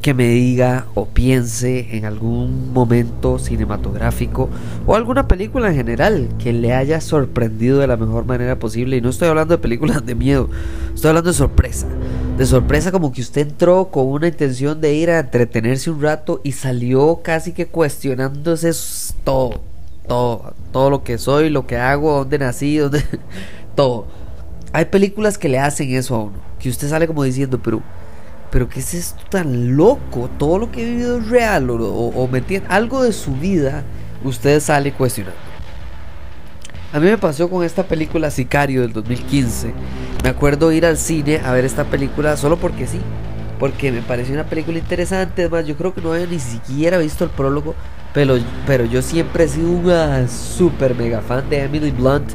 que me diga o piense en algún momento cinematográfico o alguna película en general que le haya sorprendido de la mejor manera posible. Y no estoy hablando de películas de miedo, estoy hablando de sorpresa. De sorpresa como que usted entró con una intención de ir a entretenerse un rato y salió casi que cuestionándose todo, todo, todo lo que soy, lo que hago, dónde nací, dónde... todo. Hay películas que le hacen eso a uno, que usted sale como diciendo, pero pero ¿qué es esto tan loco? Todo lo que he vivido es real o, o, algo de su vida, usted sale cuestionando. A mí me pasó con esta película Sicario del 2015. Me acuerdo ir al cine a ver esta película solo porque sí. Porque me pareció una película interesante. Además, yo creo que no había ni siquiera visto el prólogo. Pero, pero yo siempre he sido una super mega fan de Emily Blunt.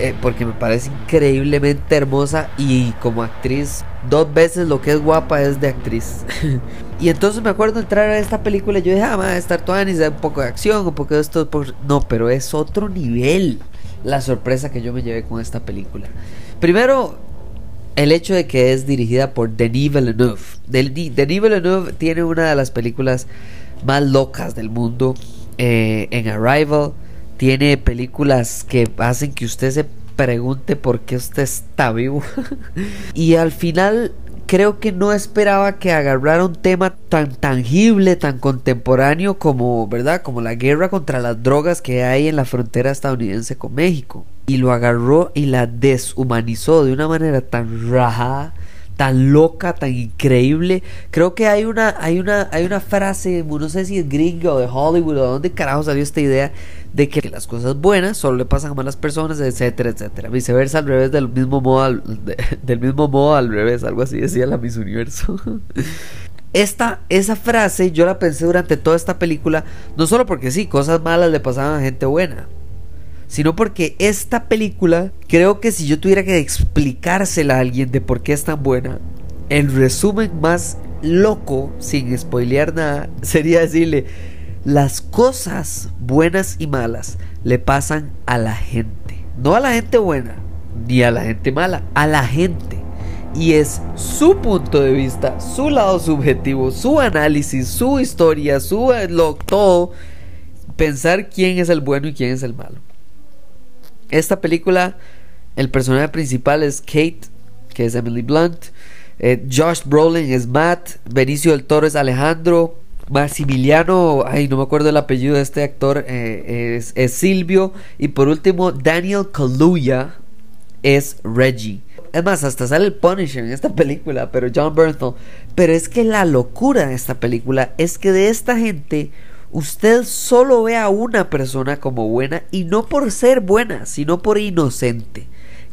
Eh, porque me parece increíblemente hermosa y como actriz dos veces lo que es guapa es de actriz. y entonces me acuerdo entrar a esta película y yo dije, ah, va a estar toda un poco de acción, un poco de esto. No, pero es otro nivel la sorpresa que yo me llevé con esta película. Primero, el hecho de que es dirigida por Denis Villeneuve. Denis Villeneuve tiene una de las películas más locas del mundo eh, en Arrival. Tiene películas que hacen que usted se pregunte por qué usted está vivo. y al final creo que no esperaba que agarrara un tema tan tangible, tan contemporáneo como, ¿verdad? Como la guerra contra las drogas que hay en la frontera estadounidense con México. Y lo agarró y la deshumanizó de una manera tan rajada tan loca, tan increíble. Creo que hay una, hay una, hay una frase, no sé si es gringo de Hollywood o de dónde carajo salió esta idea de que las cosas buenas solo le pasan a malas personas, etcétera, etcétera. Viceversa al revés del mismo modo del mismo modo al revés, algo así decía la Miss Universo. Esta, esa frase yo la pensé durante toda esta película, no solo porque sí, cosas malas le pasaban a gente buena, sino porque esta película, creo que si yo tuviera que explicársela a alguien de por qué es tan buena, el resumen más loco, sin spoilear nada, sería decirle, las cosas buenas y malas le pasan a la gente, no a la gente buena, ni a la gente mala, a la gente. Y es su punto de vista, su lado subjetivo, su análisis, su historia, su lo, todo. Pensar quién es el bueno y quién es el malo. Esta película, el personaje principal es Kate, que es Emily Blunt. Eh, Josh Brolin es Matt. Benicio del Toro es Alejandro. Maximiliano, ay, no me acuerdo el apellido de este actor, eh, es, Silvio. Y por último, Daniel Kaluuya es Reggie. Es más, hasta sale el Punisher en esta película, pero John Bernthal. Pero es que la locura de esta película es que de esta gente usted solo ve a una persona como buena y no por ser buena, sino por inocente.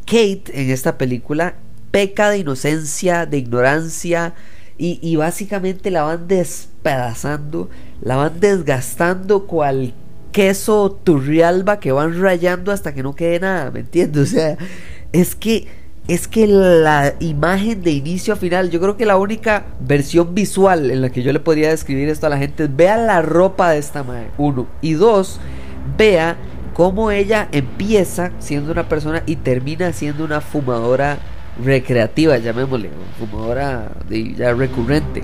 Kate en esta película peca de inocencia, de ignorancia y, básicamente la van despedazando, la van desgastando cual queso turrialba que van rayando hasta que no quede nada, ¿me entiendes? O sea, es que es que la imagen de inicio a final, yo creo que la única versión visual en la que yo le podría describir esto a la gente es vea la ropa de esta madre, uno. Y dos, vea cómo ella empieza siendo una persona y termina siendo una fumadora recreativa, llamémosle, fumadora de, ya recurrente.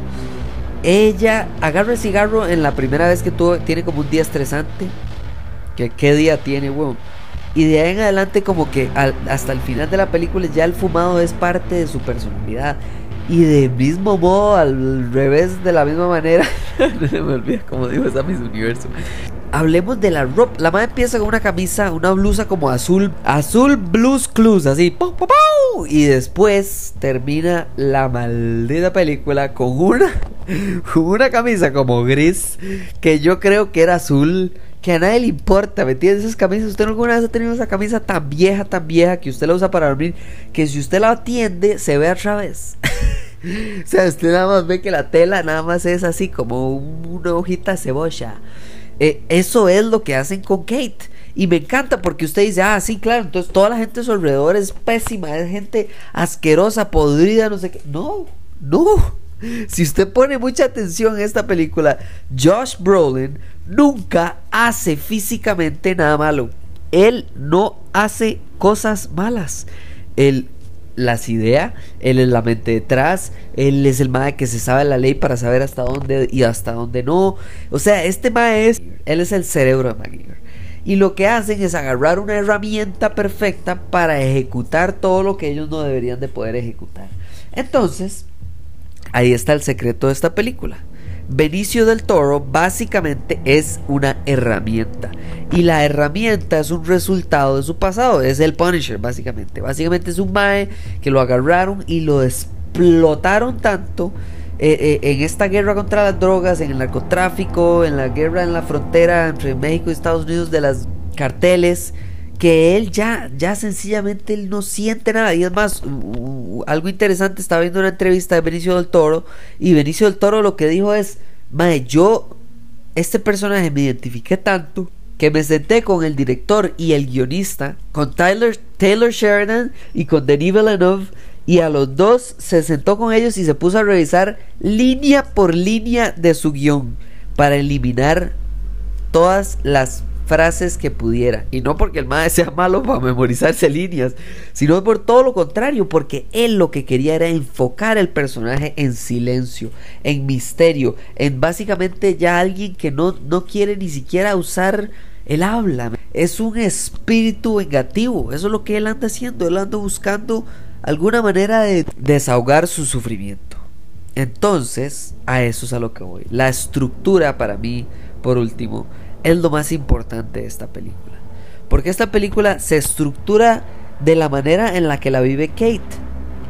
Ella agarra el cigarro en la primera vez que tuvo, tiene como un día estresante. Que qué día tiene, weón. Y de ahí en adelante como que hasta el final de la película ya el fumado es parte de su personalidad. Y de mismo modo, al revés, de la misma manera, me olvida como digo, esa Miss Universo. Hablemos de la ropa. La madre empieza con una camisa, una blusa como azul, azul blues clues, así. Y después termina la maldita película con una, una camisa como gris, que yo creo que era azul que a nadie le importa, ¿me entiendes? Esas camisas, usted alguna vez ha tenido esa camisa tan vieja, tan vieja, que usted la usa para dormir, que si usted la atiende, se ve a través. O sea, usted nada más ve que la tela nada más es así como una hojita cebolla. Eh, eso es lo que hacen con Kate. Y me encanta porque usted dice, ah, sí, claro, entonces toda la gente a su alrededor es pésima, es gente asquerosa, podrida, no sé qué. No, no. Si usted pone mucha atención en esta película, Josh Brolin nunca hace físicamente nada malo. Él no hace cosas malas. Él las idea, él es la mente detrás, él es el mae que se sabe la ley para saber hasta dónde y hasta dónde no. O sea, este mae es, él es el cerebro de MacGyver. Y lo que hacen es agarrar una herramienta perfecta para ejecutar todo lo que ellos no deberían de poder ejecutar. Entonces, ahí está el secreto de esta película. Benicio del Toro básicamente es una herramienta. Y la herramienta es un resultado de su pasado. Es el Punisher, básicamente. Básicamente es un Mae que lo agarraron y lo explotaron tanto eh, eh, en esta guerra contra las drogas, en el narcotráfico, en la guerra en la frontera entre México y Estados Unidos de las carteles que él ya, ya sencillamente él no siente nada. Y es más, algo interesante, estaba viendo una entrevista de Benicio del Toro y Benicio del Toro lo que dijo es, Mae, yo, este personaje me identifiqué tanto que me senté con el director y el guionista, con Tyler, Taylor Sheridan y con Denis Villeneuve, y a los dos se sentó con ellos y se puso a revisar línea por línea de su guion para eliminar todas las frases que pudiera. Y no porque el maestro sea malo para memorizarse líneas, sino por todo lo contrario, porque él lo que quería era enfocar el personaje en silencio, en misterio, en básicamente ya alguien que no, no quiere ni siquiera usar el habla. Es un espíritu vengativo, eso es lo que él anda haciendo, él anda buscando alguna manera de desahogar su sufrimiento. Entonces, a eso es a lo que voy. La estructura para mí, por último, es lo más importante de esta película. Porque esta película se estructura de la manera en la que la vive Kate.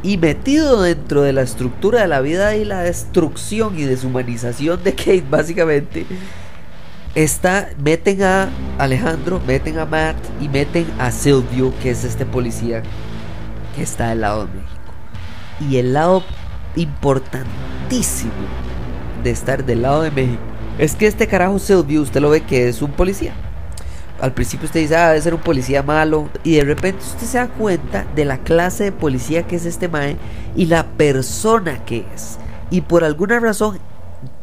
Y metido dentro de la estructura de la vida y la destrucción y deshumanización de Kate, básicamente, está, meten a Alejandro, meten a Matt y meten a Silvio, que es este policía que está del lado de México. Y el lado importantísimo de estar del lado de México es que este carajo Silvio, usted lo ve que es un policía. Al principio usted dice, ah, debe ser un policía malo. Y de repente usted se da cuenta de la clase de policía que es este Mae y la persona que es. Y por alguna razón,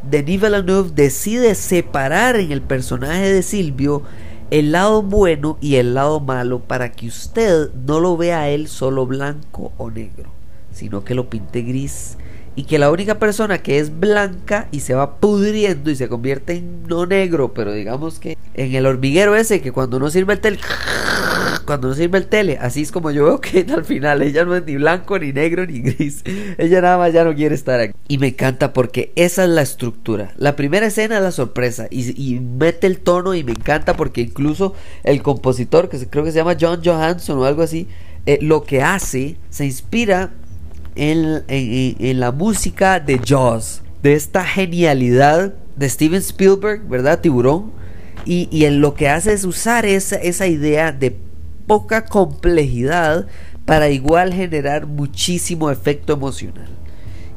Denis Villeneuve decide separar en el personaje de Silvio el lado bueno y el lado malo para que usted no lo vea a él solo blanco o negro, sino que lo pinte gris y que la única persona que es blanca y se va pudriendo y se convierte en no negro, pero digamos que en el hormiguero ese que cuando no sirve el tele, cuando no sirve el tele, así es como yo veo que al final ella no es ni blanco, ni negro, ni gris, ella nada más ya no quiere estar aquí. Y me encanta porque esa es la estructura. La primera escena es la sorpresa y, mete el tono y me encanta porque incluso el compositor, que creo que se llama John Johansson o algo así, eh, lo que hace se inspira en, la música de Jaws, de esta genialidad de Steven Spielberg, ¿verdad? Tiburón. Y, en lo que hace es usar esa, esa idea de poca complejidad para igual generar muchísimo efecto emocional.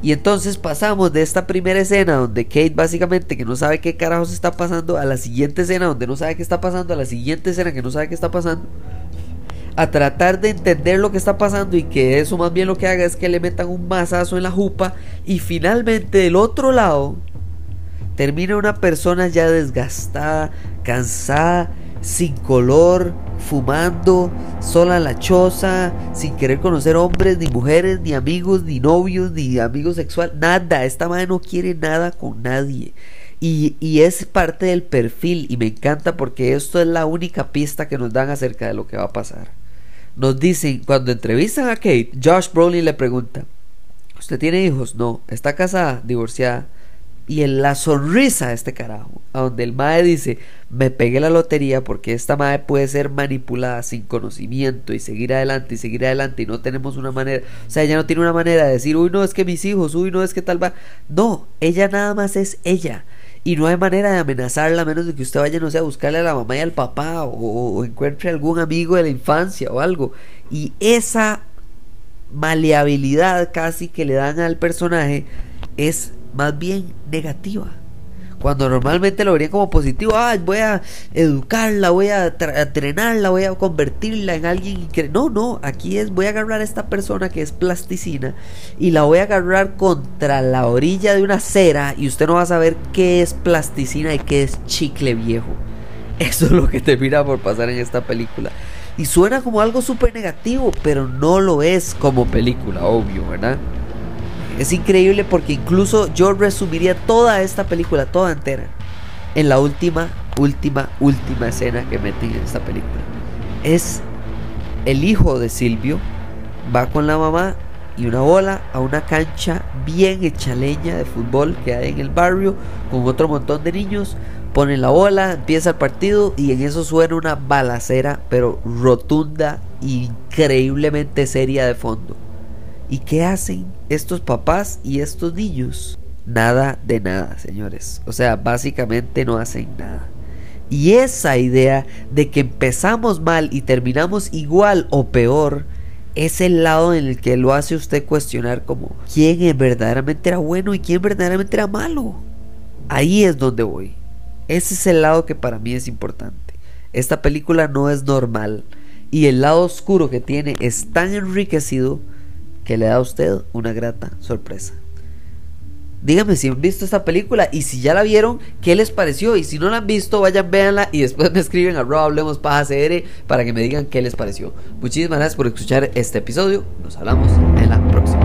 Y entonces pasamos de esta primera escena donde Kate básicamente que no sabe qué carajos está pasando a la siguiente escena donde no sabe qué está pasando, a la siguiente escena que no sabe qué está pasando a tratar de entender lo que está pasando y que eso más bien lo que haga es que le metan un mazazo en la jupa y finalmente del otro lado termina una persona ya desgastada, cansada, sin color, fumando, sola en la choza, sin querer conocer hombres, ni mujeres, ni amigos, ni novios, ni amigos sexual, nada. Esta madre no quiere nada con nadie. Y, y, es parte del perfil y me encanta porque esto es la única pista que nos dan acerca de lo que va a pasar nos dicen, cuando entrevistan a Kate, Josh Brolin le pregunta, ¿usted tiene hijos? No. ¿Está casada? Divorciada. Y en la sonrisa de este carajo, a donde el mae dice, me pegué la lotería porque esta mae puede ser manipulada sin conocimiento y seguir adelante y seguir adelante y no tenemos una manera, o sea, ella no tiene una manera de decir, uy, no es que mis hijos, uy, no es que tal va. No, ella nada más es ella y no hay manera de amenazarla a menos de que usted vaya, no sé, a buscarle a la mamá y al papá o, encuentre algún amigo de la infancia o algo. Y esa maleabilidad casi que le dan al personaje es más bien negativa. Cuando normalmente lo verían como positivo, ah, voy a educarla, voy a entrenarla, voy a convertirla en alguien que no, no, aquí es voy a agarrar a esta persona que es plasticina y la voy a agarrar contra la orilla de una cera y usted no va a saber qué es plasticina y qué es chicle viejo. Eso es lo que termina por pasar en esta película. Y suena como algo súper negativo, pero no lo es como película, obvio, ¿verdad? Es increíble porque incluso yo resumiría toda esta película, toda entera, en la última, última, última escena que meten en esta película. Es el hijo de Silvio, va con la mamá y una bola a una cancha bien hecha leña de fútbol que hay en el barrio, con otro montón de niños, ponen la bola, empieza el partido y en eso suena una balacera, pero rotunda, increíblemente seria de fondo. ¿Y qué hacen estos papás y estos niños? Nada de nada, señores. O sea, básicamente no hacen nada. Y esa idea de que empezamos mal y terminamos igual o peor, es el lado en el que lo hace usted cuestionar como quién verdaderamente era bueno y quién verdaderamente era malo. Ahí es donde voy. Ese es el lado que para mí es importante. Esta película no es normal y el lado oscuro que tiene es tan enriquecido que le da a usted una grata sorpresa. Díganme si han visto esta película y si ya la vieron, ¿qué les pareció? Y si no la han visto, vayan, véanla y después me escriben a Hablemos para que me digan qué les pareció. Muchísimas gracias por escuchar este episodio. Nos hablamos en la próxima.